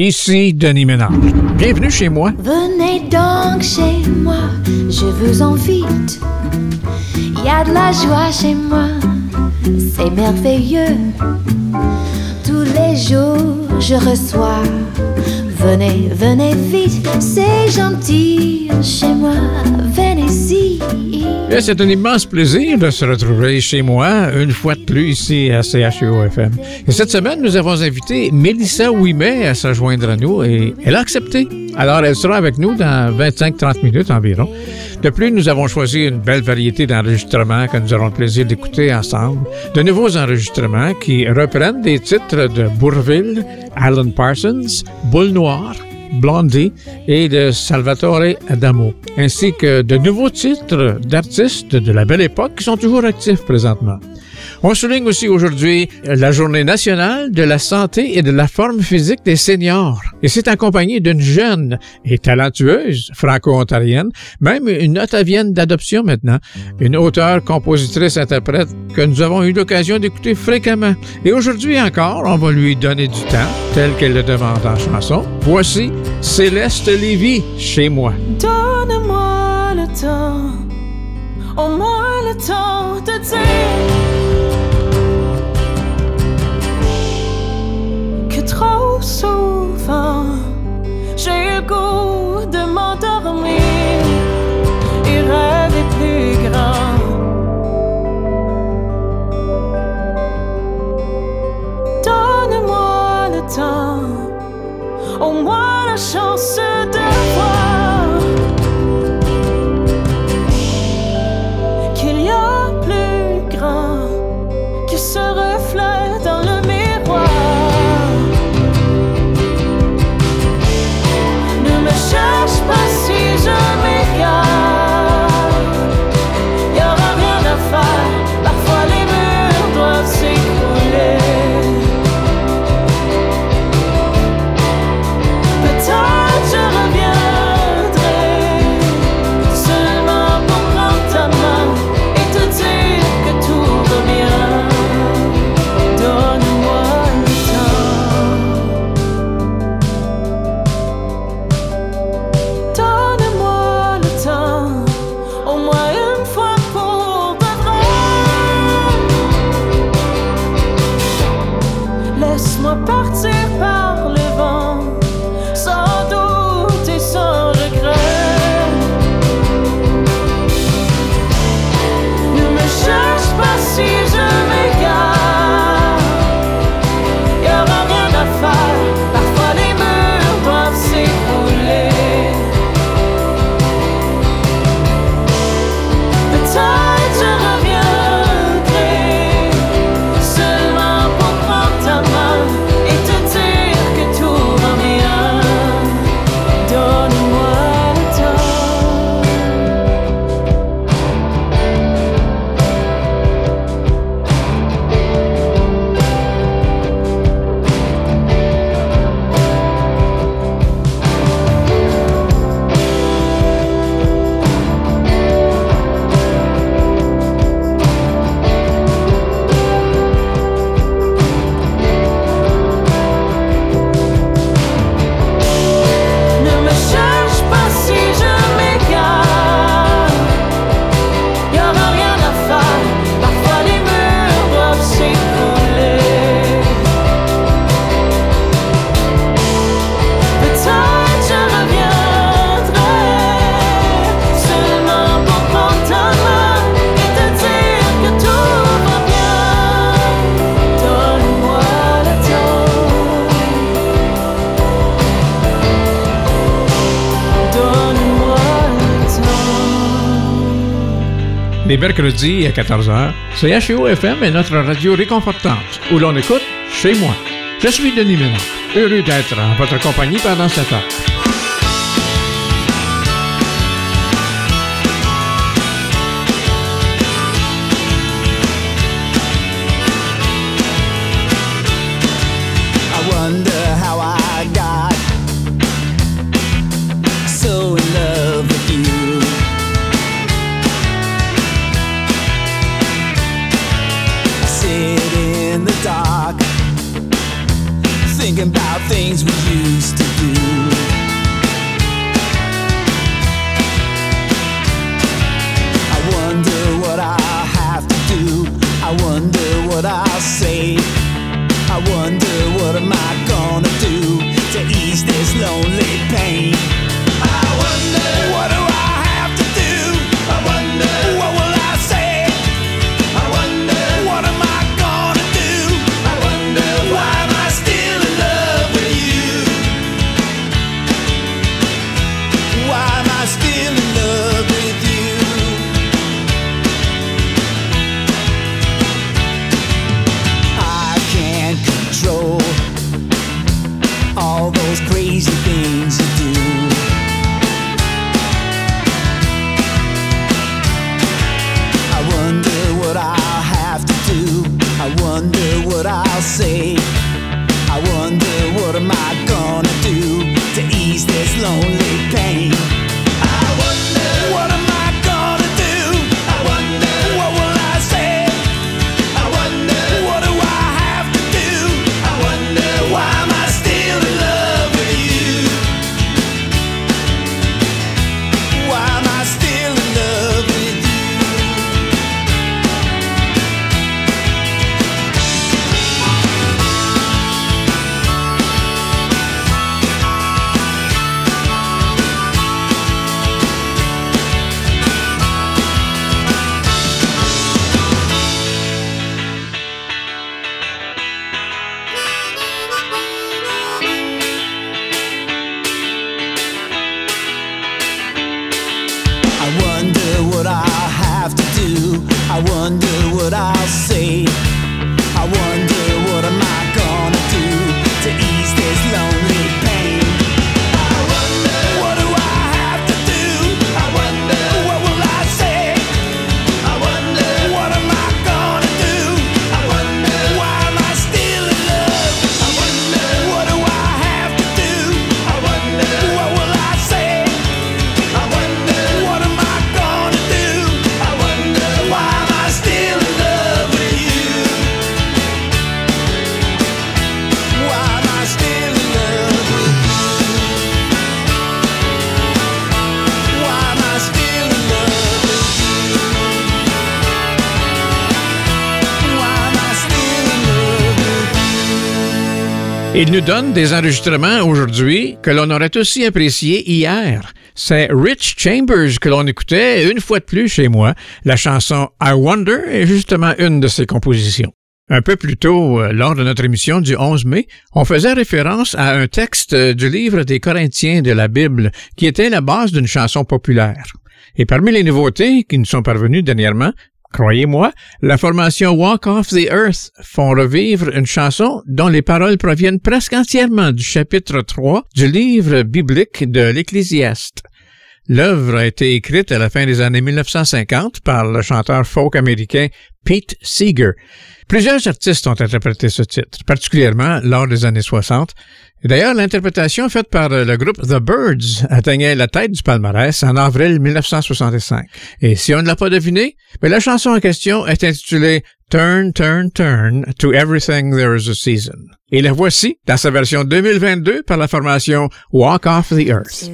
Ici Denis Ménard. Bienvenue chez moi. Venez donc chez moi, je vous invite. Il y a de la joie chez moi, c'est merveilleux. Tous les jours, je reçois. Venez, venez vite, c'est gentil chez moi, venez-y. C'est un immense plaisir de se retrouver chez moi une fois de plus ici à CHUO-FM. Et cette semaine, nous avons invité Mélissa Ouimet à se joindre à nous et elle a accepté. Alors, elle sera avec nous dans 25-30 minutes environ. De plus, nous avons choisi une belle variété d'enregistrements que nous aurons le plaisir d'écouter ensemble. De nouveaux enregistrements qui reprennent des titres de Bourville, Alan Parsons, Boule Noire, Blondie et de Salvatore Adamo, ainsi que de nouveaux titres d'artistes de la belle époque qui sont toujours actifs présentement. On souligne aussi aujourd'hui la journée nationale de la santé et de la forme physique des seniors. Et c'est accompagné d'une jeune et talentueuse franco-ontarienne, même une ottavienne d'adoption maintenant, une auteure, compositrice, interprète que nous avons eu l'occasion d'écouter fréquemment. Et aujourd'hui encore, on va lui donner du temps, tel qu'elle le demande en chanson. Voici Céleste Lévy chez moi. Donne-moi le temps, au moins le temps de dire j'ai eu le goût de m'endormir. Et rêver plus grand. Donne-moi le temps, au moins la chance de les mercredis à 14h. CHUO-FM est notre radio réconfortante, où l'on écoute chez moi. Je suis Denis Ménard, heureux d'être en votre compagnie pendant cette heure. Il nous donne des enregistrements aujourd'hui que l'on aurait aussi appréciés hier. C'est Rich Chambers que l'on écoutait une fois de plus chez moi. La chanson I Wonder est justement une de ses compositions. Un peu plus tôt, euh, lors de notre émission du 11 mai, on faisait référence à un texte du livre des Corinthiens de la Bible qui était la base d'une chanson populaire. Et parmi les nouveautés qui nous sont parvenues dernièrement, Croyez-moi, la formation Walk Off the Earth font revivre une chanson dont les paroles proviennent presque entièrement du chapitre 3 du livre biblique de l'Ecclésiaste. L'œuvre a été écrite à la fin des années 1950 par le chanteur folk américain Pete Seeger. Plusieurs artistes ont interprété ce titre, particulièrement lors des années 60. D'ailleurs, l'interprétation faite par le groupe The Birds atteignait la tête du palmarès en avril 1965. Et si on ne l'a pas deviné, mais la chanson en question est intitulée Turn, Turn, Turn to Everything There is a Season. Et la voici dans sa version 2022 par la formation Walk Off the Earth.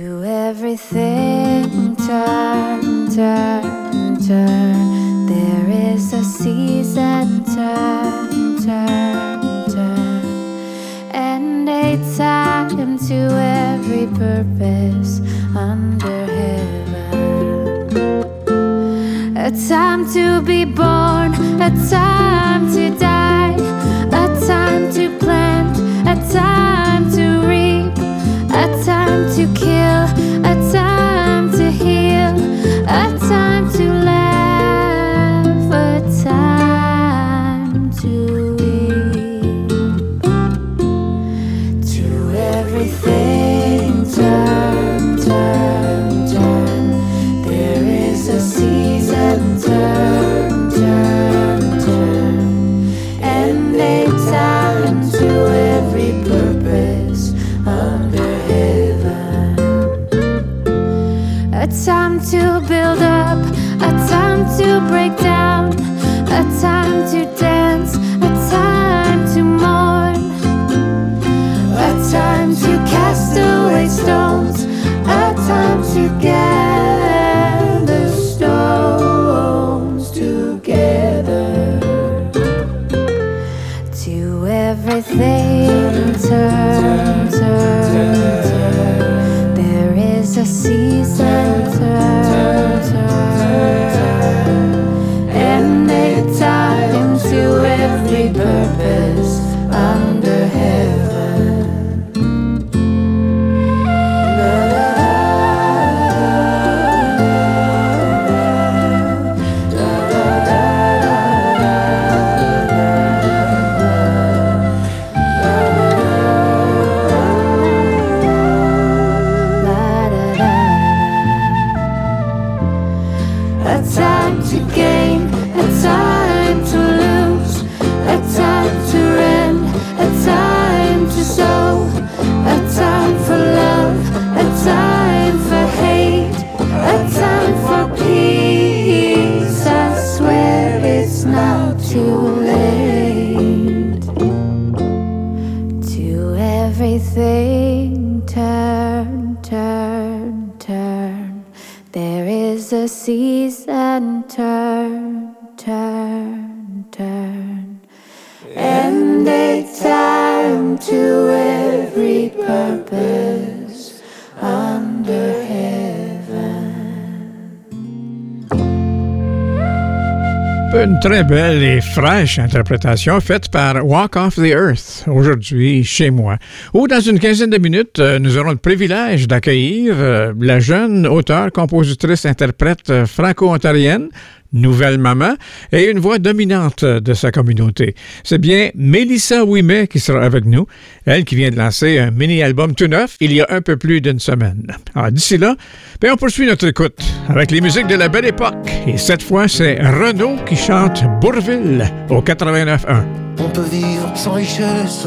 Une très belle et fraîche interprétation faite par Walk Off the Earth, aujourd'hui chez moi. Ou dans une quinzaine de minutes, euh, nous aurons le privilège d'accueillir euh, la jeune auteure, compositrice, interprète euh, franco-ontarienne, nouvelle maman et une voix dominante de sa communauté. C'est bien Mélissa Ouimet qui sera avec nous, elle qui vient de lancer un mini-album tout neuf il y a un peu plus d'une semaine. Alors d'ici là, ben, on poursuit notre écoute avec les musiques de la belle époque. Et cette fois, c'est Renaud qui chante Bourville au 89.1. On peut vivre sans richesse,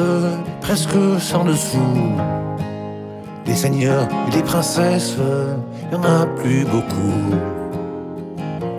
presque sans dessous. Des seigneurs et des princesses, il n'y en a plus beaucoup.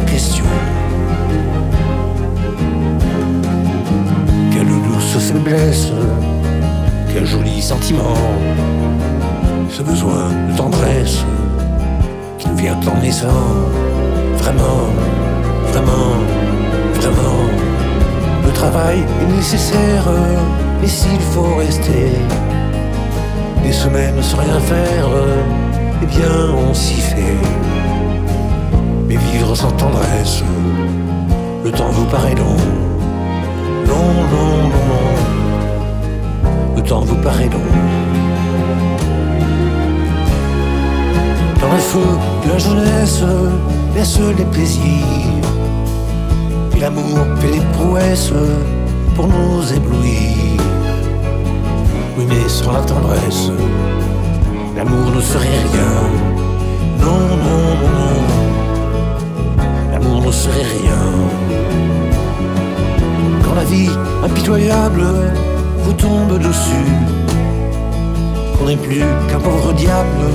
Question. Quelle douce faiblesse, quel joli sentiment, ce besoin de tendresse qui nous vient en naissant. Vraiment, vraiment, vraiment, le travail est nécessaire, et s'il faut rester des semaines sans rien faire, eh bien on s'y fait mais sans tendresse, le temps vous paraît long. Long, long, long. Le temps vous paraît long. Dans le feu de la jeunesse, laisse les plaisirs. Et l'amour fait des prouesses pour nous éblouir. Oui, mais sans la tendresse, l'amour ne serait rien. Non, non, non, non ne serait rien. Quand la vie impitoyable vous tombe dessus, qu'on n'est plus qu'un pauvre diable,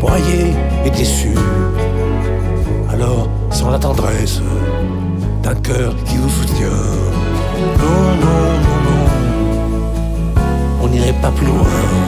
broyé et déçu. Alors, sans la tendresse d'un cœur qui vous soutient, non, non, non, non, on n'irait pas plus loin.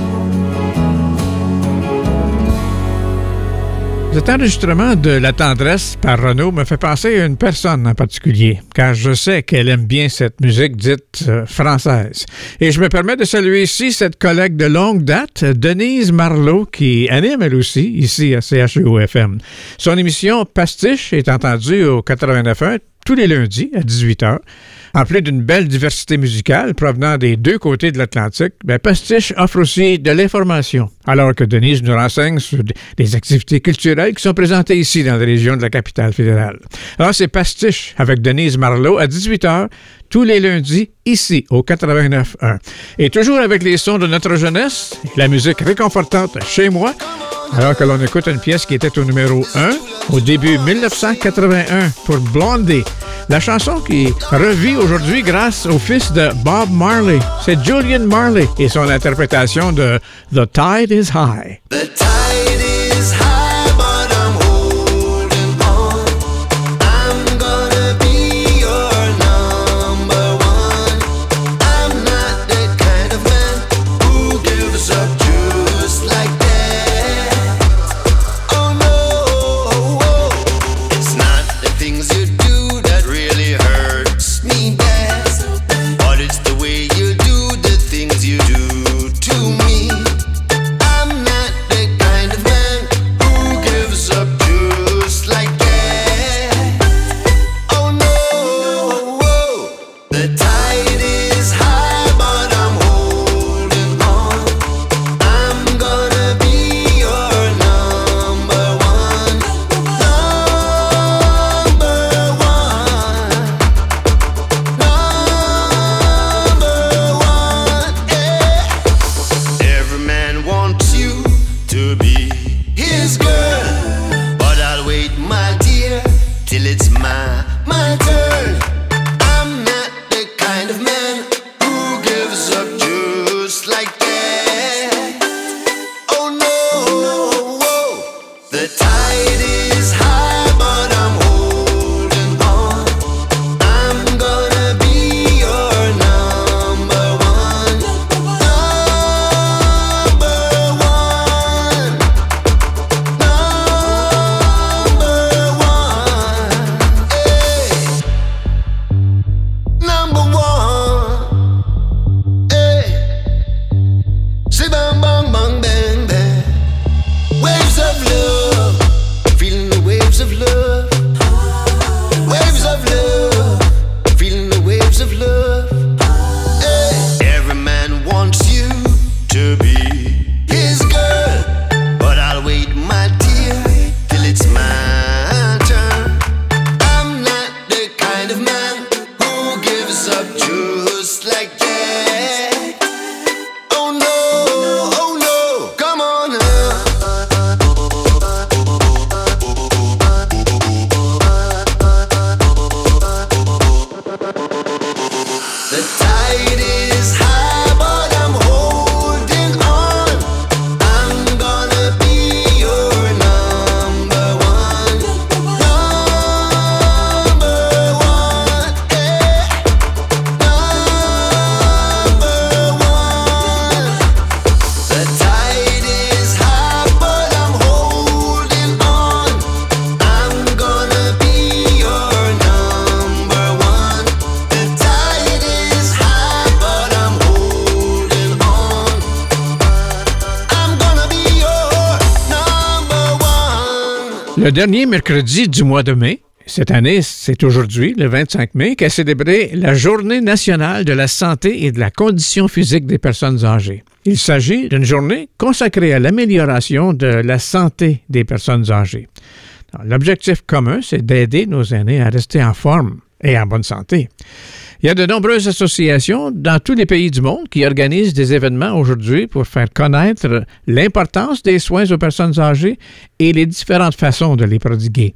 Cet enregistrement de La tendresse par Renaud me fait penser à une personne en particulier, car je sais qu'elle aime bien cette musique dite euh, française. Et je me permets de saluer ici cette collègue de longue date, Denise Marlowe, qui anime elle aussi ici à CHEO-FM. Son émission Pastiche est entendue au 89.1 tous les lundis à 18h. En plus d'une belle diversité musicale provenant des deux côtés de l'Atlantique, ben Pastiche offre aussi de l'information, alors que Denise nous renseigne sur des activités culturelles qui sont présentées ici dans la région de la capitale fédérale. Alors c'est Pastiche avec Denise Marlowe à 18h tous les lundis ici au 89.1. Et toujours avec les sons de notre jeunesse, la musique réconfortante chez moi, alors que l'on écoute une pièce qui était au numéro 1 au début 1981 pour Blondie. La chanson qui revit aujourd'hui grâce au fils de Bob Marley. C'est Julian Marley et son interprétation de The Tide is High. like that. Le dernier mercredi du mois de mai, cette année, c'est aujourd'hui, le 25 mai, qu'a célébré la Journée nationale de la santé et de la condition physique des personnes âgées. Il s'agit d'une journée consacrée à l'amélioration de la santé des personnes âgées. L'objectif commun, c'est d'aider nos aînés à rester en forme et en bonne santé. Il y a de nombreuses associations dans tous les pays du monde qui organisent des événements aujourd'hui pour faire connaître l'importance des soins aux personnes âgées et les différentes façons de les prodiguer.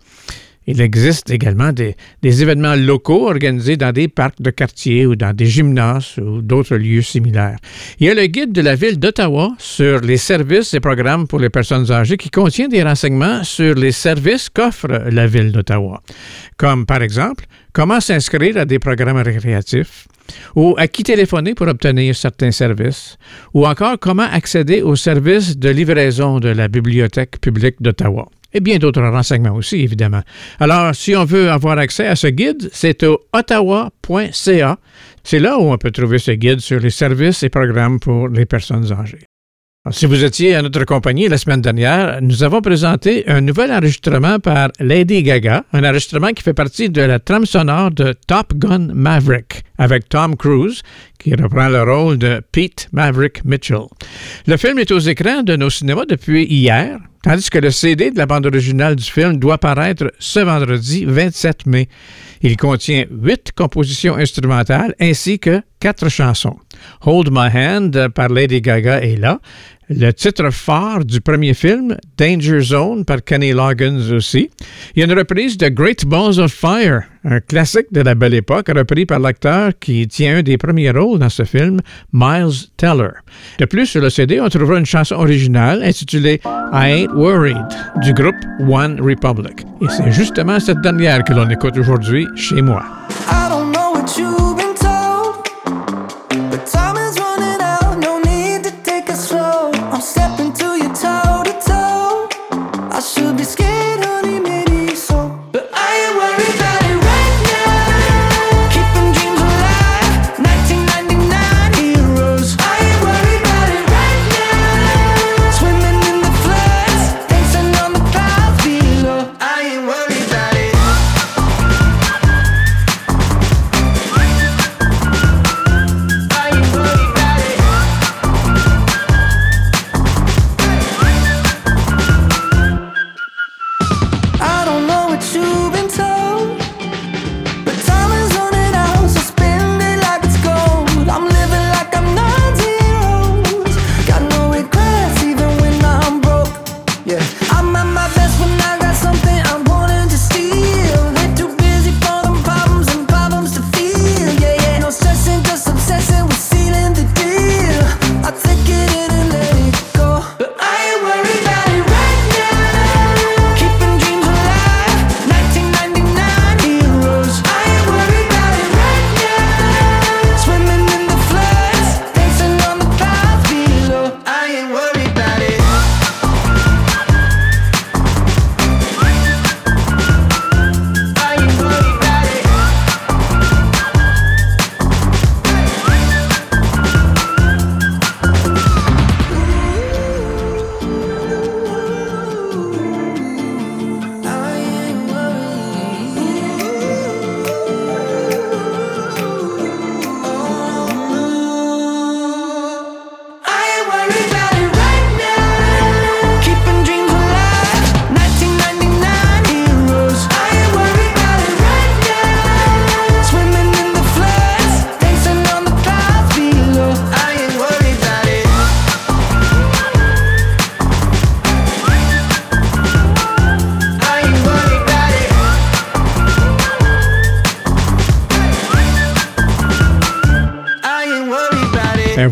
Il existe également des, événements locaux organisés dans des parcs de quartier ou dans des gymnases ou d'autres lieux similaires. Il y a le guide de la ville d'Ottawa sur les services et programmes pour les personnes âgées qui contient des renseignements sur les services qu'offre la ville d'Ottawa, comme par exemple comment s'inscrire à des programmes récréatifs, ou à qui téléphoner pour obtenir certains services, ou encore comment accéder aux services de livraison de la Bibliothèque publique d'Ottawa? Et bien d'autres renseignements aussi, évidemment. Alors, si on veut avoir accès à ce guide, c'est au ottawa.ca. C'est là où on peut trouver ce guide sur les services et programmes pour les personnes âgées. Si vous étiez à notre compagnie la semaine dernière, nous avons présenté un nouvel enregistrement par Lady Gaga, un enregistrement qui fait partie de la trame sonore de Top Gun Maverick avec Tom Cruise, qui reprend le rôle de Pete Maverick Mitchell. Le film est aux écrans de nos cinémas depuis hier, tandis que le CD de la bande originale du film doit paraître ce vendredi 27 mai. Il contient huit compositions instrumentales ainsi que quatre chansons. Hold My Hand par Lady Gaga est là. Le titre phare du premier film, Danger Zone, par Kenny Loggins aussi. Il y a une reprise de Great Balls of Fire, un classique de la belle époque, repris par l'acteur qui tient un des premiers rôles dans ce film, Miles Teller. De plus, sur le CD, on trouvera une chanson originale intitulée I Ain't Worried du groupe One Republic. Et c'est justement cette dernière que l'on écoute aujourd'hui chez moi.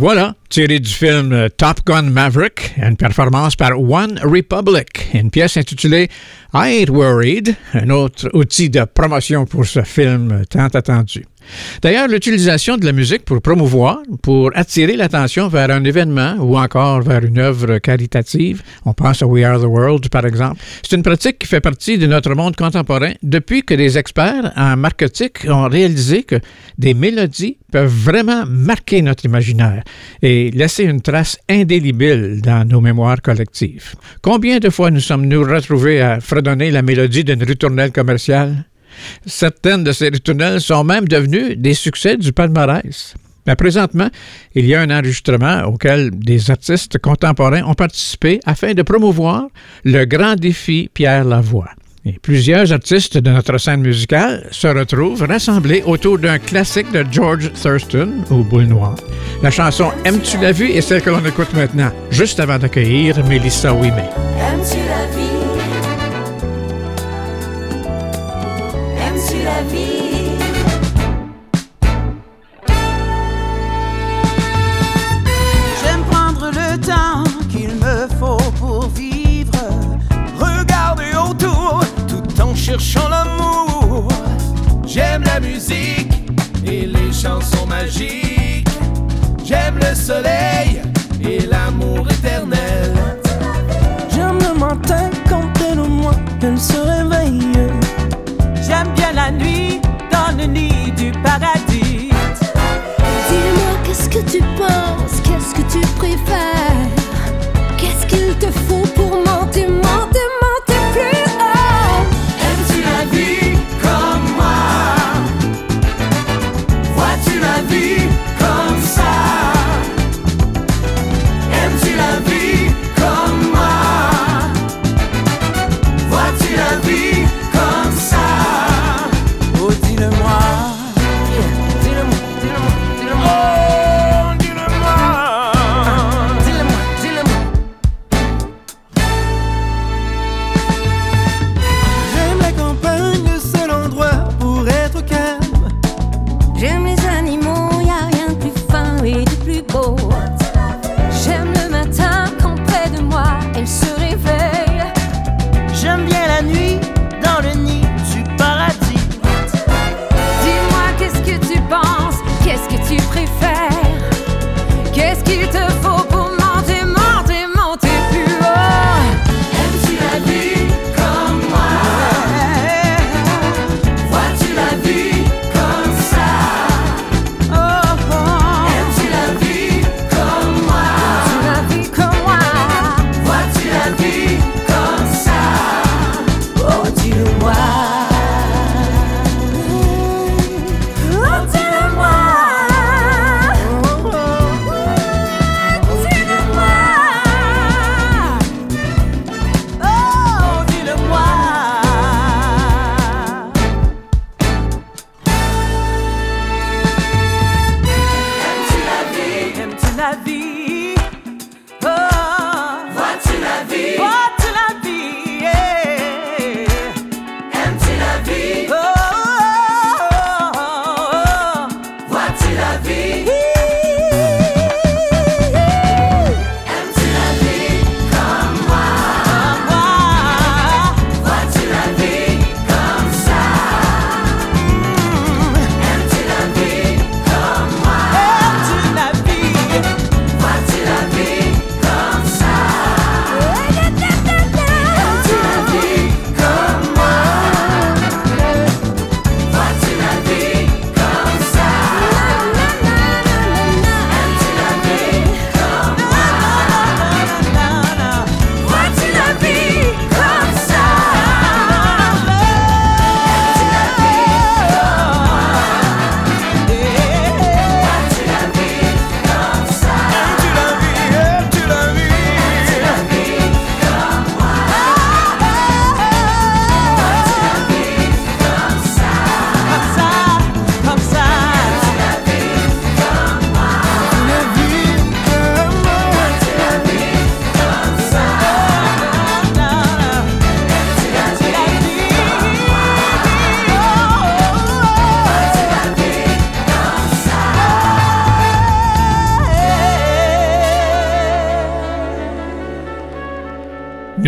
Voilà, tiré du film euh, Top Gun Maverick, une performance par One Republic, une pièce intitulée I Ain't Worried, un autre outil de promotion pour ce film tant attendu. D'ailleurs, l'utilisation de la musique pour promouvoir, pour attirer l'attention vers un événement ou encore vers une œuvre caritative, on pense à We Are the World par exemple, c'est une pratique qui fait partie de notre monde contemporain depuis que des experts en marketing ont réalisé que des mélodies peuvent vraiment marquer notre imaginaire et laisser une trace indélébile dans nos mémoires collectives. Combien de fois nous sommes-nous retrouvés à fredonner la mélodie d'une ritournelle commerciale? Certaines de ces ritournelles sont même devenues des succès du palmarès. Mais présentement, il y a un enregistrement auquel des artistes contemporains ont participé afin de promouvoir le grand défi Pierre Lavoie. Et plusieurs artistes de notre scène musicale se retrouvent rassemblés autour d'un classique de George Thurston au Boule Noir. La chanson Aimes-tu la vie est celle que l'on écoute maintenant, juste avant d'accueillir Mélissa Ouimet. Aimes-tu la? J'aime le soleil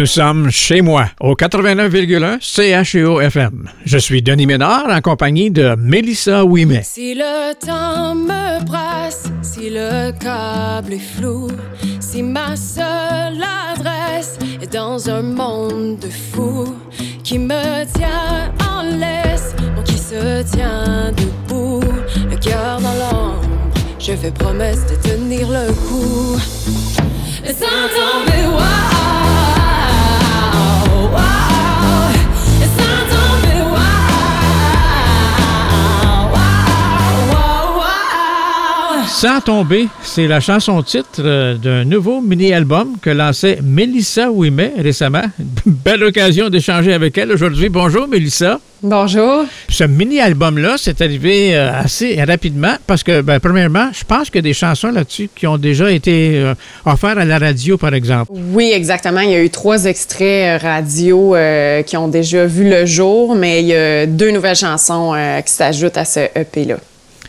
Nous sommes chez moi, au 89,1 CHEO FM. Je suis Denis Ménard en compagnie de Mélissa Ouimet. Si le temps me presse, si le câble est flou, si ma seule adresse est dans un monde de fous qui me tient en laisse, ou qui se tient debout, le cœur dans l'ombre, je fais promesse de tenir le coup. Sans tomber, wow. whoa. Sans tomber, c'est la chanson titre euh, d'un nouveau mini-album que lançait Mélissa Ouimet récemment. Belle occasion d'échanger avec elle aujourd'hui. Bonjour Mélissa. Bonjour. Ce mini-album-là, c'est arrivé euh, assez rapidement parce que, ben, premièrement, je pense qu'il y a des chansons là-dessus qui ont déjà été euh, offertes à la radio, par exemple. Oui, exactement. Il y a eu trois extraits radio qui ont déjà vu le jour, mais il y a deux nouvelles chansons qui s'ajoutent à ce EP-là.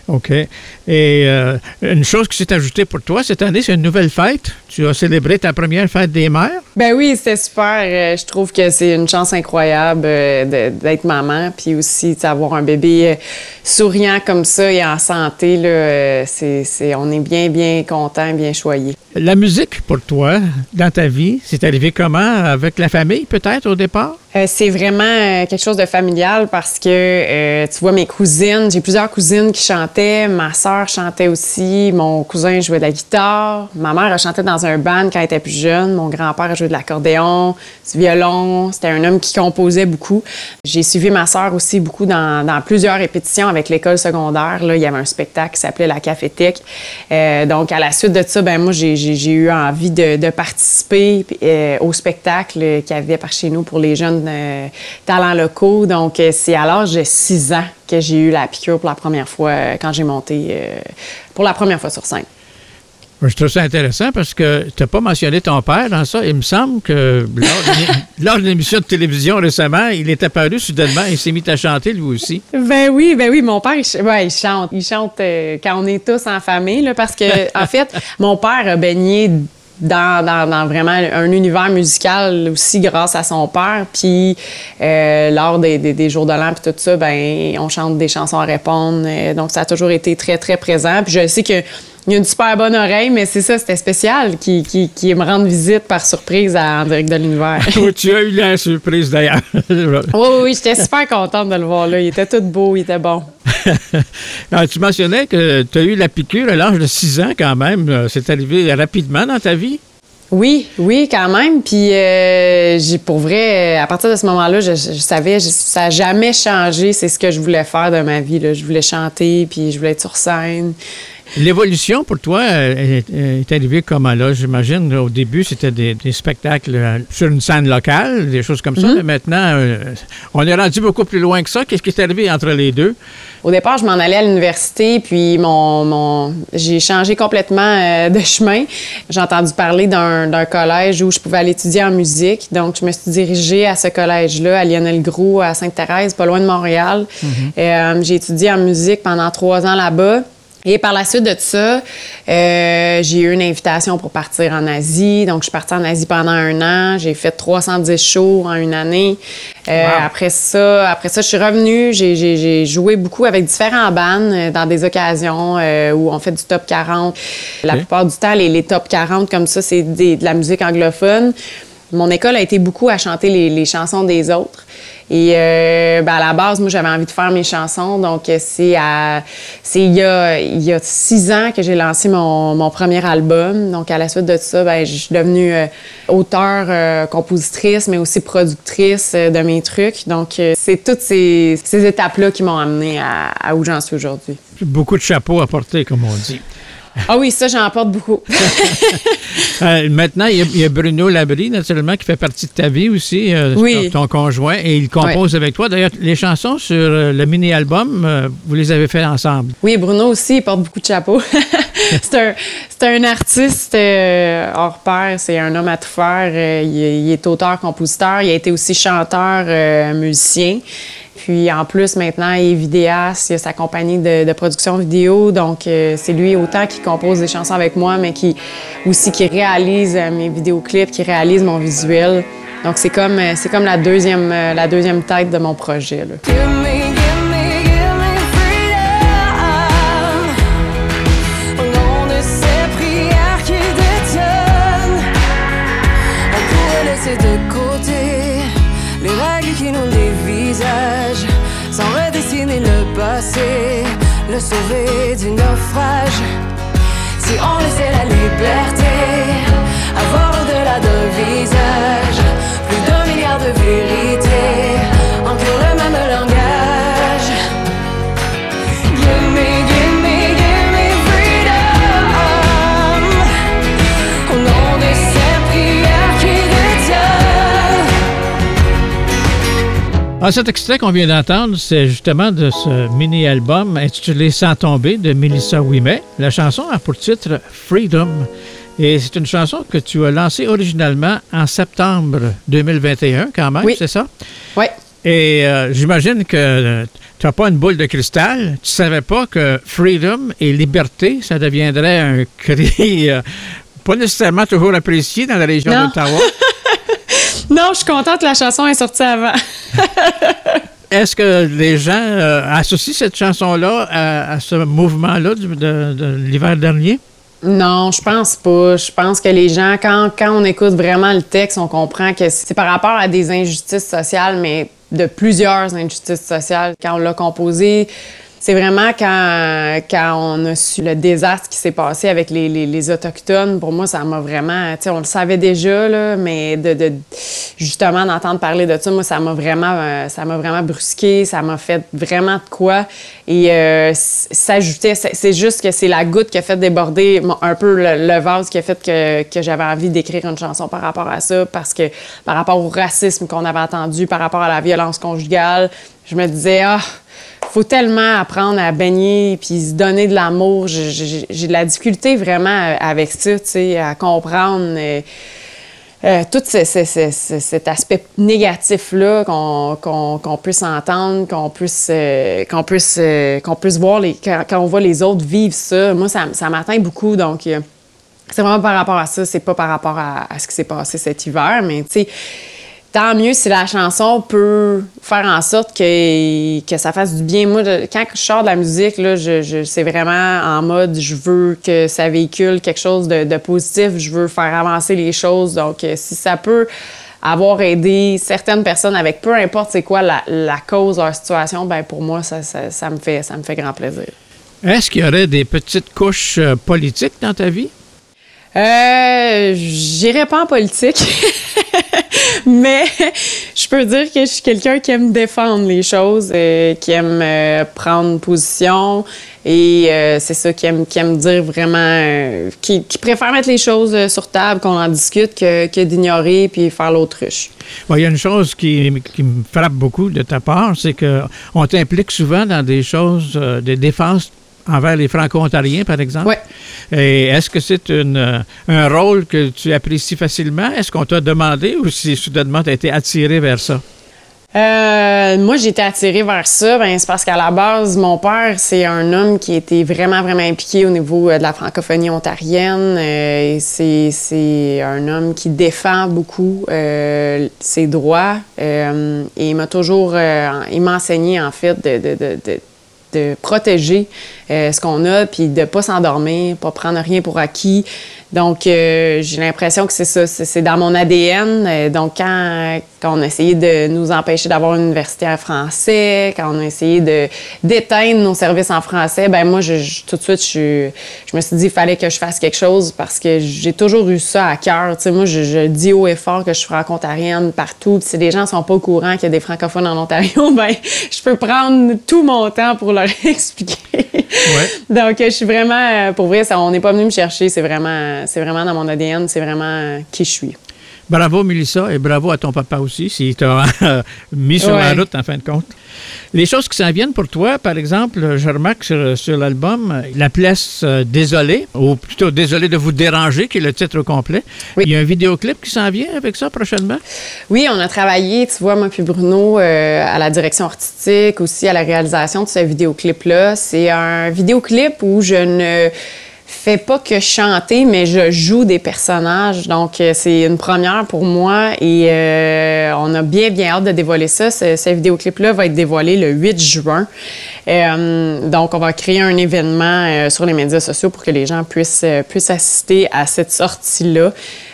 OK. Et euh, une chose qui s'est ajoutée pour toi cette année, c'est une nouvelle fête. Tu as célébré ta première fête des mères? Ben oui, c'était super. Euh, je trouve que c'est une chance incroyable euh, d'être maman, puis aussi d'avoir un bébé souriant comme ça et en santé. Là, c'est, on est bien, bien content, bien choyé. La musique pour toi, dans ta vie, c'est arrivé comment? Avec la famille, peut-être, au départ? C'est vraiment quelque chose de familial parce que, tu vois, mes cousines, j'ai plusieurs cousines qui chantaient, ma soeur chantait aussi, mon cousin jouait de la guitare, ma mère a chanté dans un band quand elle était plus jeune, mon grand-père joué de l'accordéon, du violon, c'était un homme qui composait beaucoup. J'ai suivi ma soeur aussi beaucoup dans, plusieurs répétitions avec l'école secondaire. Là, il y avait un spectacle qui s'appelait La Cafétech. Euh, donc, à la suite de ça, ben moi, j'ai eu envie de, participer euh, au spectacle qu'il y avait par chez nous pour les jeunes euh, talents locaux. Donc, c'est à l'âge de 6 ans que j'ai eu la piqûre pour la première fois quand j'ai monté pour la première fois sur scène. Je trouve ça intéressant parce que tu n'as pas mentionné ton père dans ça. Il me semble que lors d'une émission de télévision récemment, il est apparu soudainement et s'est mis à chanter lui aussi. Ben oui, ben oui, mon père, il, chante. Il chante euh, quand on est tous en famille, parce que, en fait, mon père a baigné dans, vraiment un univers musical aussi grâce à son père. Puis euh, lors des, jours de l'an puis tout ça, ben on chante des chansons à répondre. Euh, donc ça a toujours été très très présent. Puis je sais que il a une super bonne oreille, mais c'est ça, c'était spécial qui, qui, me rende visite par surprise à, en direct de l'univers. tu as eu la surprise d'ailleurs. oui, oui, j'étais super contente de le voir là. Il était tout beau, il était bon. tu mentionnais que tu as eu la piqûre à l'âge de 6 ans quand même. Euh, c'est arrivé rapidement dans ta vie? Oui, oui, quand même. Puis, euh, j'ai pour vrai, à partir de ce moment-là, je, savais, ça n'a jamais changé. C'est ce que je voulais faire de ma vie. Là. Je voulais chanter, puis je voulais être sur scène. L'évolution pour toi euh, est, arrivée comment là? J'imagine au début, c'était des, spectacles euh, sur une scène locale, des choses comme ça. Mhm. Mais maintenant, euh, on est rendu beaucoup plus loin que ça. Qu'est-ce qui est arrivé entre les deux? Au départ, je m'en allais à l'université, puis mon, j'ai changé complètement de chemin. J'ai entendu parler d'un collège où je pouvais aller étudier en musique. Donc, je me suis dirigée à ce collège-là, à Lionel Gros, à Sainte-Thérèse, pas loin de Montréal. Mhm. j'ai étudié en musique pendant trois ans là-bas. Et par la suite de ça, euh, j'ai eu une invitation pour partir en Asie. Donc, je suis partie en Asie pendant un an. J'ai fait 310 shows en une année. Euh, après ça, après ça, je suis revenue. J'ai joué beaucoup avec différents bands euh, dans des occasions où on fait du top 40. La plupart du temps, les, top 40 comme ça, c'est de la musique anglophone. Mon école a été beaucoup à chanter les chansons des autres. Et euh, ben, à la base, moi, j'avais envie de faire mes chansons. Donc, euh, c'est il y a, y a six ans que j'ai lancé mon, mon, premier album. Donc, à la suite de ça, ben, je suis devenue euh, auteure, compositrice, mais aussi productrice de mes trucs. Donc, c'est toutes ces, ces étapes-là qui m'ont amené à, à où j'en suis aujourd'hui. Beaucoup de chapeaux à porter, comme on dit. Ah oui, ça, j'en porte beaucoup. Euh, maintenant, il y, a, Bruno Labrie, naturellement, qui fait partie de ta vie aussi, euh, ton, conjoint, et il compose avec toi. D'ailleurs, les chansons sur euh, le mini-album, vous les avez fait ensemble. Oui, Bruno aussi, il porte beaucoup de chapeaux. c'est un, un, artiste hors pair, c'est un homme à tout faire. Il, il est auteur-compositeur, il a été aussi chanteur, musicien. Puis en plus, maintenant, il est vidéaste, il a sa compagnie de, production vidéo. Donc, euh, c'est lui autant qui compose des chansons avec moi, mais qui aussi qui réalise euh, mes vidéoclips, qui réalise mon visuel. Donc, c'est comme, euh, comme la, deuxième, la deuxième tête de mon projet. Sauver du naufrage. Si on laissait la liberté Ah, cet extrait qu'on vient d'entendre, c'est justement de ce mini-album intitulé Sans tomber de Melissa Ouimet. La chanson a pour titre Freedom. Et c'est une chanson que tu as lancée originalement en septembre 2021, quand même, Oui. c'est ça? Oui. Et euh, j'imagine que tu n'as pas une boule de cristal. Tu savais pas que freedom et liberté, ça deviendrait un cri euh, pas nécessairement toujours apprécié dans la région d'Ottawa. Non, je suis contente que la chanson est sortie avant. Est-ce que les gens euh, associent cette chanson-là à, à ce mouvement-là de, de l'hiver dernier? Non, je pense pas. Je pense que les gens, quand, quand on écoute vraiment le texte, on comprend que c'est par rapport à des injustices sociales, mais de plusieurs injustices sociales. Quand on l'a composé, c'est vraiment quand, quand on a su le désastre qui s'est passé avec les, les- les Autochtones. Pour moi, ça m'a vraiment... Tu sais, on le savait déjà, là, mais de, de- justement d'entendre parler de ça, moi, ça m'a vraiment, euh, ça m'a vraiment brusqué. Ça m'a fait vraiment de quoi. Et euh, s'ajouter, c'est juste que c'est la goutte qui a fait déborder un peu le, le vase qui a fait que, que j'avais envie d'écrire une chanson par rapport à ça, parce que par rapport au racisme qu'on avait entendu, par rapport à la violence conjugale, je me disais, ah, faut tellement apprendre à baigner puis se donner de l'amour. J'ai- de la difficulté vraiment euh, avec ça, tu sais, à comprendre. euh, euh, tout ce- ce- ce- ce- cet aspect négatif-là qu'on qu'on puisse entendre, qu'on puisse, qu'on puisse, qu'on puisse voir les, quand, on voit les autres vivre ça, moi, ça, m'atteint beaucoup. Donc, c'est vraiment par rapport à ça, c'est pas par rapport à, à ce qui s'est passé cet hiver, mais tu sais, tant mieux si la chanson peut faire en sorte que, que ça fasse du bien. Moi, quand je sors de la musique, là, je, je- c'est vraiment en mode, je veux que ça véhicule quelque chose de, de positif, je veux faire avancer les choses. Donc, euh, si ça peut avoir aidé certaines personnes avec peu importe c'est quoi la, la cause, leur situation, ben pour moi, ça, ça, ça me, fait, ça me fait grand plaisir. Est-ce qu'il y aurait des petites couches euh, politiques dans ta vie? Euh, j'irai pas en politique, mais je peux dire que je suis quelqu'un qui aime défendre les choses, euh, qui aime euh, prendre position et euh, c'est ça, qui aime, qui aime dire vraiment, euh, qui, préfère mettre les choses sur table, qu'on en discute, que, d'ignorer puis faire l'autruche. Il y a une chose qui, qui me frappe beaucoup de ta part, c'est qu'on t'implique souvent dans des choses, des défenses envers les Franco-Ontariens, par exemple? Ouais. Et est-ce que c'est une, euh, un rôle que tu apprécies facilement? Est-ce qu'on t'a demandé ou si soudainement tu as été attiré vers ça? Euh, moi, j'ai été attirée vers ça. Ben, c'est parce qu'à la base, mon père, c'est un homme qui était vraiment, vraiment impliqué au niveau euh, de la francophonie ontarienne. Euh, c'est, c'est un homme qui défend beaucoup euh, ses droits. Et il m'a toujours, il m'a enseigné, en fait, de, de, de, de de protéger euh, ce qu'on a, puis de pas s'endormir, pas prendre rien pour acquis. Donc, euh, j'ai l'impression que c'est ça, c'est dans mon ADN. Euh, donc, quand, quand on a essayé de nous empêcher d'avoir une université en français, quand on a essayé de d'éteindre nos services en français, ben moi, je, je- tout de suite, je, je me suis dit, il fallait que je fasse quelque chose parce que j'ai toujours eu ça à cœur. Tu sais, moi, je, je dis haut et fort que je suis franco-ontarienne partout. Puis si les gens sont pas au courant qu'il y a des francophones en Ontario, ben je peux prendre tout mon temps pour leur expliquer. Donc, je suis vraiment, pour vrai, ça, on n'est pas venu me chercher. C'est vraiment, c'est vraiment dans mon ADN. C'est vraiment euh, qui je suis. Bravo, Mélissa, et bravo à ton papa aussi, s'il t'a euh, mis sur la route, en fin de compte. Les choses qui s'en viennent pour toi, par exemple, je remarque sur, sur l'album euh, la pièce euh, Désolé, ou plutôt Désolé de vous déranger, qui est le titre complet. Il y a un vidéoclip qui s'en vient avec ça prochainement? Oui, on a travaillé, tu vois, moi puis Bruno, euh, à la direction artistique, aussi à la réalisation de ce vidéoclip-là. C'est un vidéoclip où je ne fais pas que chanter, mais je joue des personnages. Donc, euh, c'est une première pour moi et euh, on a bien, bien hâte de dévoiler ça. Ce, ce vidéoclip-là va être dévoilé le 8 juin. Euh, donc, on va créer un événement euh, sur les médias sociaux pour que les gens puissent, euh, puissent assister à cette sortie-là.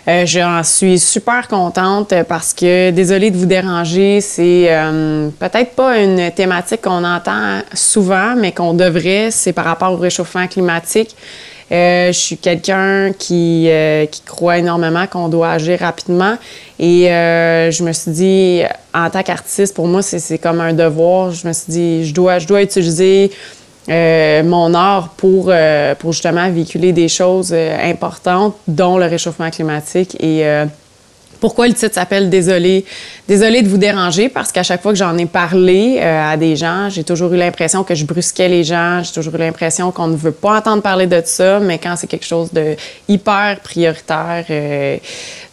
Euh, J'en suis super contente parce que, désolée de vous déranger, c'est euh, peut-être pas une thématique qu'on entend souvent, mais qu'on devrait. C'est par rapport au réchauffement climatique. Euh, je suis quelqu'un qui, euh, qui croit énormément qu'on doit agir rapidement. Et euh, je me suis dit, en tant qu'artiste, pour moi, c'est c'est comme un devoir. Je me suis dit, je dois, je dois utiliser euh, mon art pour, euh, pour justement véhiculer des choses euh, importantes, dont le réchauffement climatique. Et pourquoi le titre s'appelle Désolé? Désolé de vous déranger parce qu'à chaque fois que j'en ai parlé à des gens, j'ai toujours eu l'impression que je brusquais les gens, j'ai toujours eu l'impression qu'on ne veut pas entendre parler de ça, mais quand c'est quelque chose de hyper prioritaire,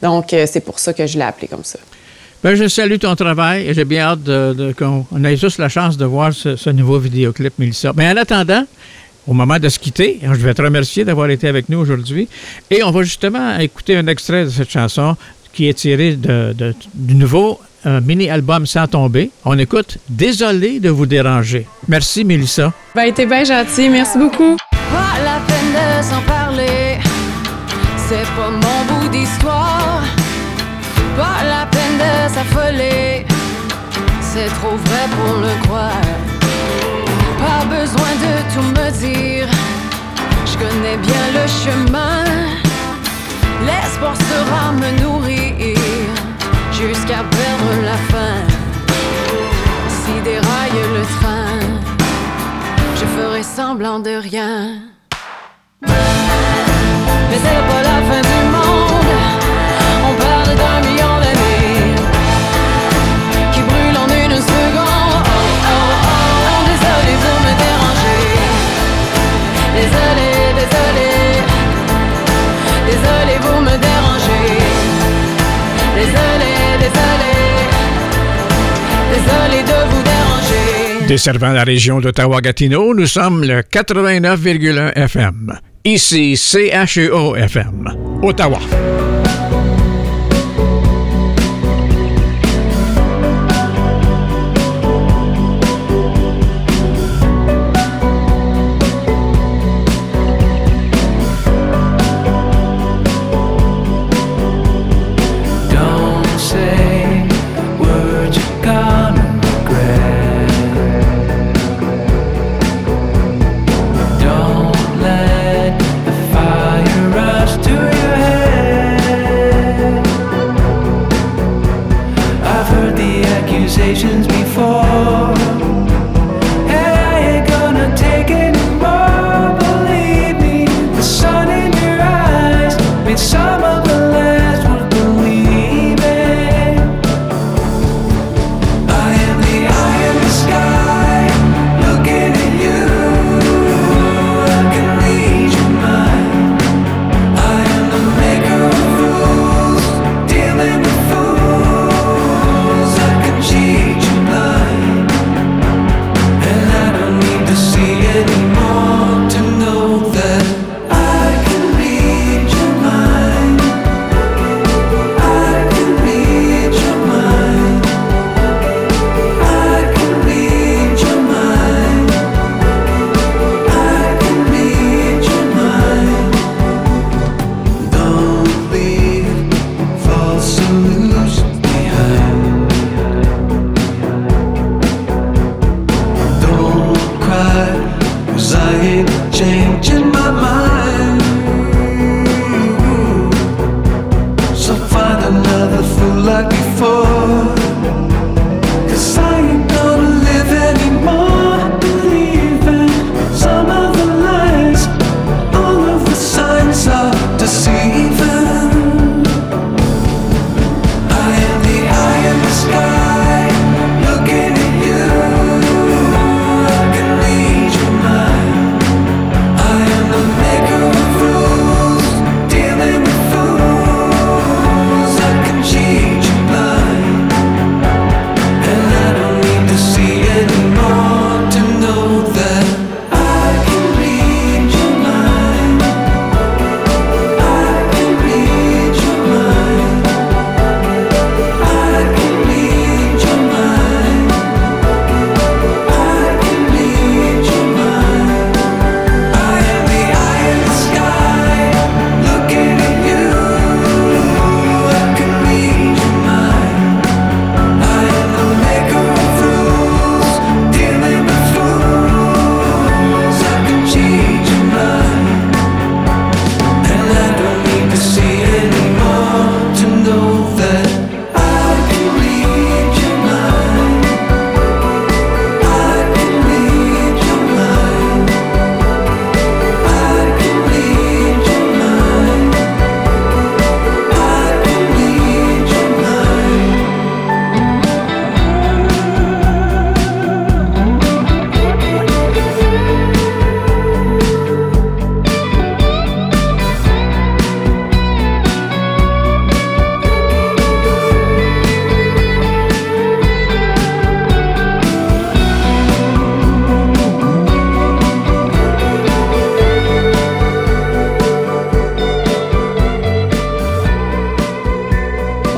donc c'est pour ça que je l'ai appelé comme ça. Ben, je salue ton travail et j'ai bien hâte de, de- qu'on on ait juste la chance de voir ce, ce nouveau vidéoclip, Mélissa. Mais en attendant, au moment de se quitter, je vais te remercier d'avoir été avec nous aujourd'hui. Et on va justement écouter un extrait de cette chanson qui est tiré de, de- du nouveau euh, mini-album Sans tomber. On écoute Désolé de vous déranger. Merci, Mélissa. Ben, t'es bien gentil, merci beaucoup. Pas la peine de s'en parler, c'est pas mon bout d'histoire. S'affoler, c'est trop vrai pour le croire. Pas besoin de tout me dire, je connais bien le chemin. L'espoir sera me nourrir jusqu'à perdre la faim. Si déraille le train, je ferai semblant de rien. Mais c'est pas la fin du monde. On parle d'un million Désolé, vous me dérangez. Désolé, désolé. Désolé de vous déranger. Desservant la région d'Ottawa-Gatineau, nous sommes le 89,1 FM. Ici CHEO FM, Ottawa.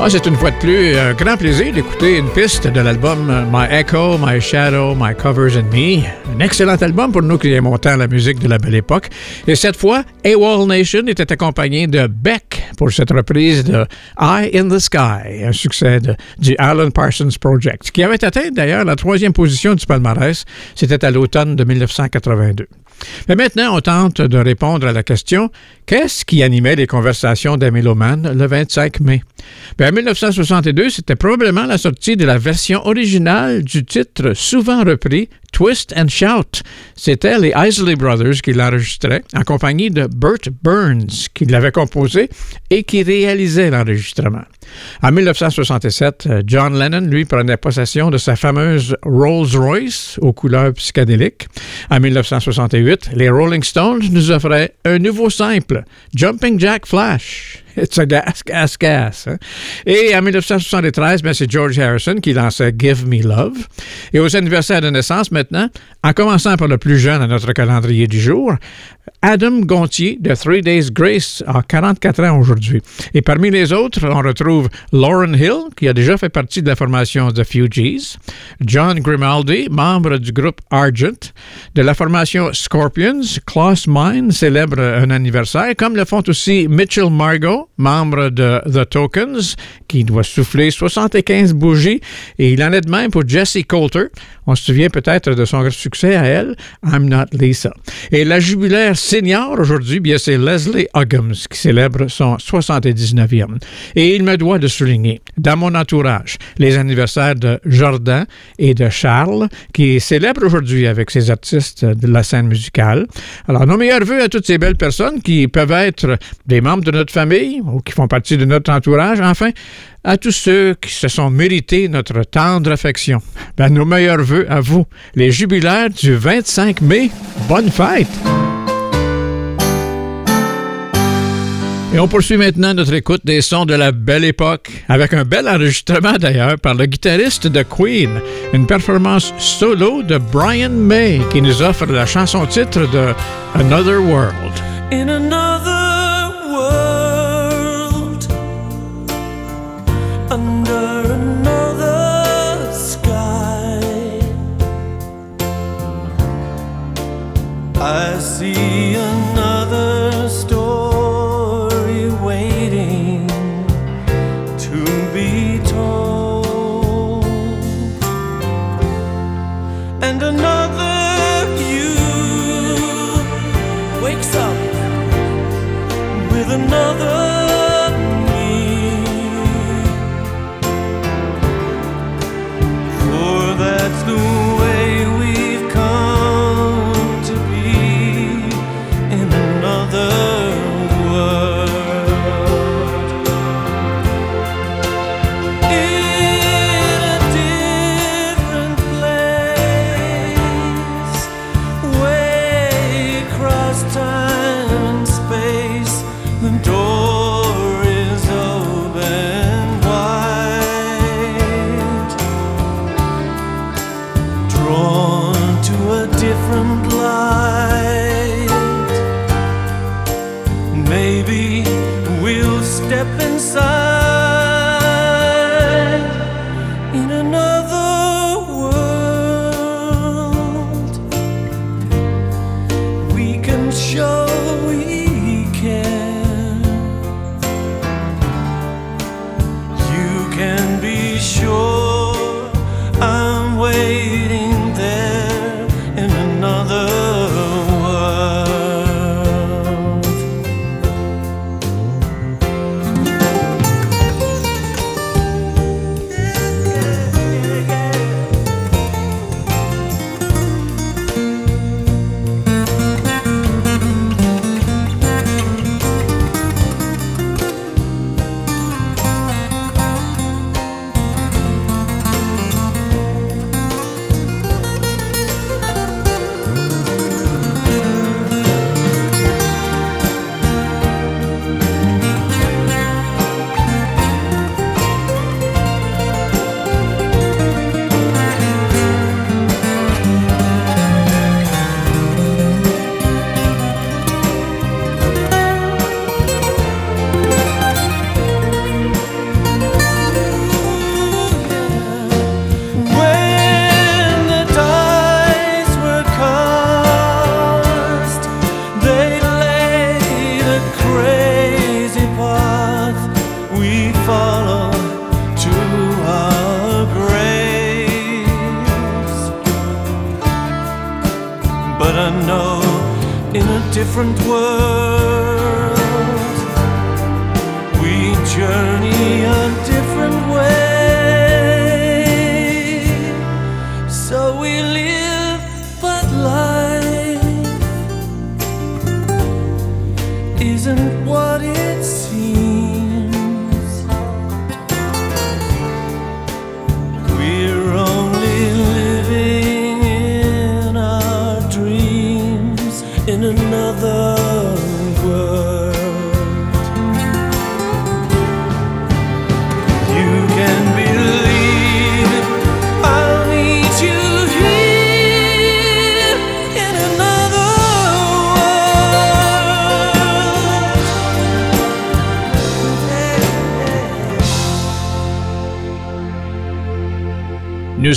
Ah, c'est une fois de plus un grand plaisir d'écouter une piste de l'album My Echo, My Shadow, My Covers and Me. Un excellent album pour nous qui aimons tant la musique de la belle époque. Et cette fois, AWOL Nation était accompagné de Beck pour cette reprise de Eye in the Sky, un succès du Alan Parsons Project, qui avait atteint d'ailleurs la troisième position du palmarès. C'était à l'automne de 1982. Mais maintenant, on tente de répondre à la question qu'est-ce qui animait les conversations des mélomanes le 25 mai? Bien, en 1962, c'était probablement la sortie de la version originale du titre souvent repris Twist and Shout. C'était les Isley Brothers qui l'enregistraient en compagnie de Burt Burns qui l'avait composé et qui réalisait l'enregistrement. En 1967, euh, John Lennon, lui, prenait possession de sa fameuse Rolls-Royce aux couleurs psychédéliques. En 1968, les Rolling Stones nous offraient un nouveau simple, Jumping Jack Flash. It's a gas, gas, gas. hein. Et en 1973, ben, c'est George Harrison qui lançait Give Me Love. Et aux anniversaires de naissance maintenant, en commençant par le plus jeune à notre calendrier du jour, Adam Gontier de Three Days Grace a 44 ans aujourd'hui. Et parmi les autres, on retrouve Lauren Hill, qui a déjà fait partie de la formation The Fugees, John Grimaldi, membre du groupe Argent, de la formation Scorpions, Klaus Mine célèbre un anniversaire, comme le font aussi Mitchell Margot, membre de The Tokens, qui doit souffler 75 bougies, et il en est de même pour Jessie Coulter. On se souvient peut-être de son succès à elle, I'm Not Lisa. Et la jubilaire senior aujourd'hui, bien c'est Leslie Uggams qui célèbre son 79e. Et il me doit de souligner, dans mon entourage, les anniversaires de Jordan et de Charles, qui célèbrent aujourd'hui avec ces artistes de la scène musicale. Alors, nos meilleurs voeux à toutes ces belles personnes qui peuvent être des membres de notre famille ou qui font partie de notre entourage. Enfin, à tous ceux qui se sont mérités notre tendre affection. Ben, nos meilleurs voeux à vous, les jubilaires du 25 mai. Bonne fête! Et on poursuit maintenant notre écoute des sons de la belle époque, avec un bel enregistrement d'ailleurs par le guitariste de Queen, une performance solo de Brian May qui nous offre la chanson titre de Another World. in another I see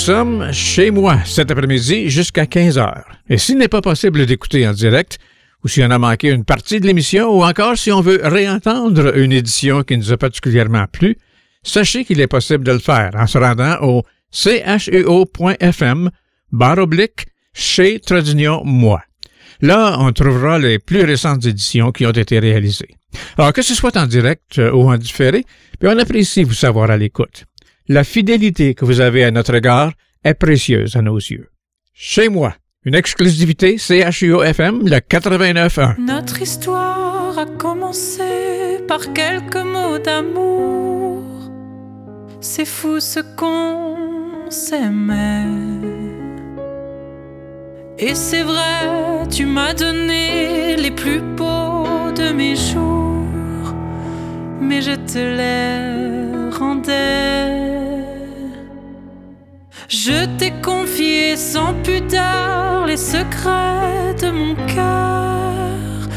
sommes chez moi cet après-midi jusqu'à 15 heures. Et s'il n'est pas possible d'écouter en direct, ou si on a manqué une partie de l'émission, ou encore si on veut réentendre une édition qui nous a particulièrement plu, sachez qu'il est possible de le faire en se rendant au cheo.fm barre oblique chez Tradignon Moi. Là, on trouvera les plus récentes éditions qui ont été réalisées. Alors, que ce soit en direct euh, ou en différé, puis on apprécie vous savoir à l'écoute. La fidélité que vous avez à notre égard est précieuse à nos yeux. Chez moi, une exclusivité CHUO-FM, le 89.1. Notre histoire a commencé par quelques mots d'amour. C'est fou ce qu'on s'aimait. Et c'est vrai, tu m'as donné les plus beaux de mes jours, mais je te les Je t'ai confié sans pudeur les secrets de mon cœur,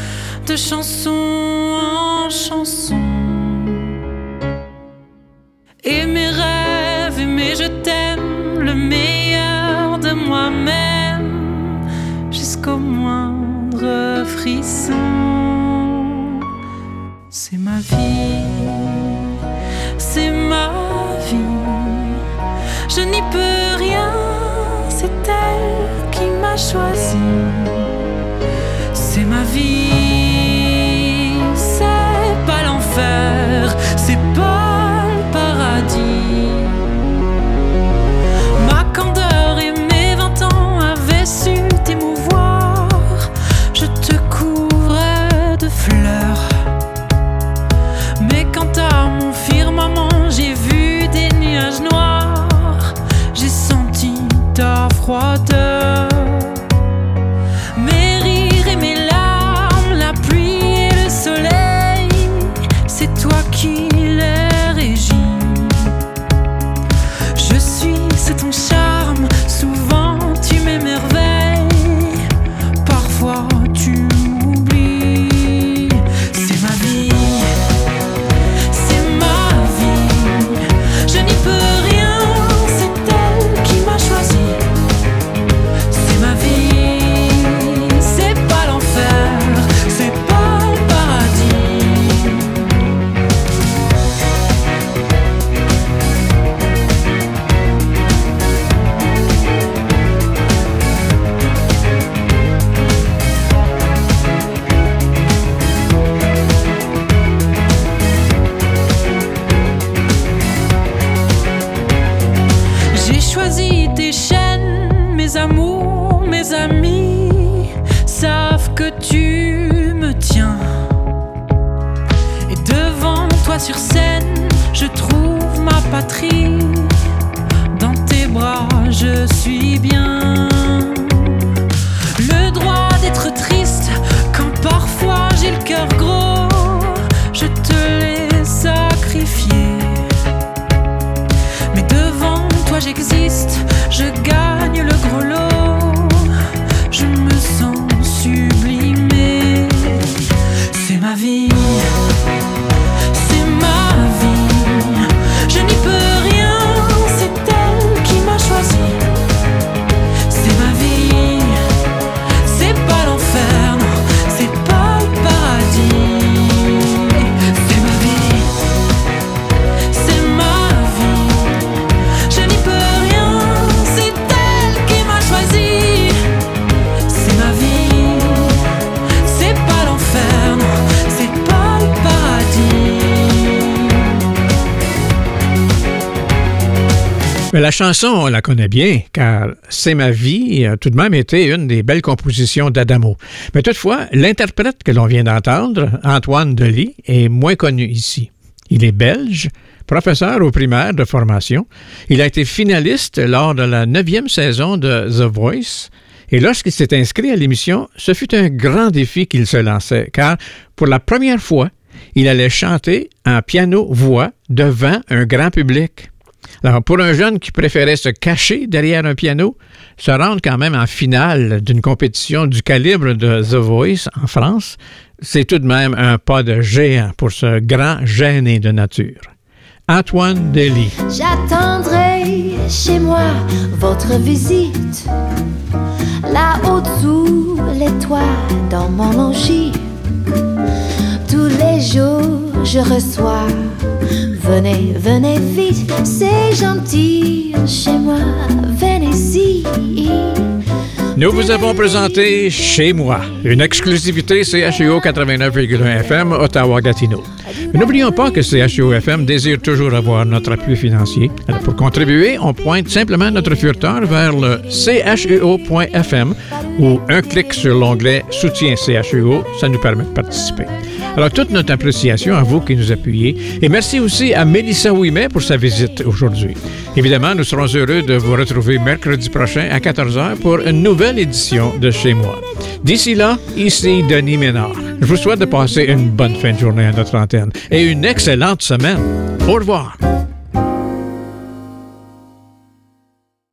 de chanson en chanson. Et mes rêves, mais je t'aime, le meilleur de moi-même, jusqu'au moindre frisson. C'est ma vie, c'est ma vie. Je n'y peux rien, c'est elle qui m'a choisi. Mais la chanson, on la connaît bien, car C'est ma vie a tout de même été une des belles compositions d'Adamo. Mais toutefois, l'interprète que l'on vient d'entendre, Antoine Delis, est moins connu ici. Il est belge, professeur au primaire de formation. Il a été finaliste lors de la neuvième saison de The Voice. Et lorsqu'il s'est inscrit à l'émission, ce fut un grand défi qu'il se lançait, car pour la première fois, il allait chanter en piano-voix devant un grand public. Alors, pour un jeune qui préférait se cacher derrière un piano, se rendre quand même en finale d'une compétition du calibre de The Voice en France, c'est tout de même un pas de géant pour ce grand gêné de nature. Antoine Delis. J'attendrai chez moi votre visite. Dans mon. Tous les jours, je reçois. Venez, venez vite, c'est gentil chez moi. Venez-y. Nous vous avons présenté Chez moi, une exclusivité CHUO 89,1 FM Ottawa-Gatineau. Mais n'oublions pas que CHUO FM désire toujours avoir notre appui financier. Alors, pour contribuer, on pointe simplement notre furteur vers le chuo.fm ou un clic sur l'onglet Soutien CHUO, ça nous permet de participer. Alors, toute notre appréciation à vous qui nous appuyez et merci aussi à Mélissa Ouimet pour sa visite aujourd'hui. Évidemment, nous serons heureux de vous retrouver mercredi prochain à 14h pour une nouvelle édition de Chez moi. D'ici là, ici Denis Ménard. Je vous souhaite de passer une bonne fin de journée à notre antenne et une excellente semaine. Au revoir.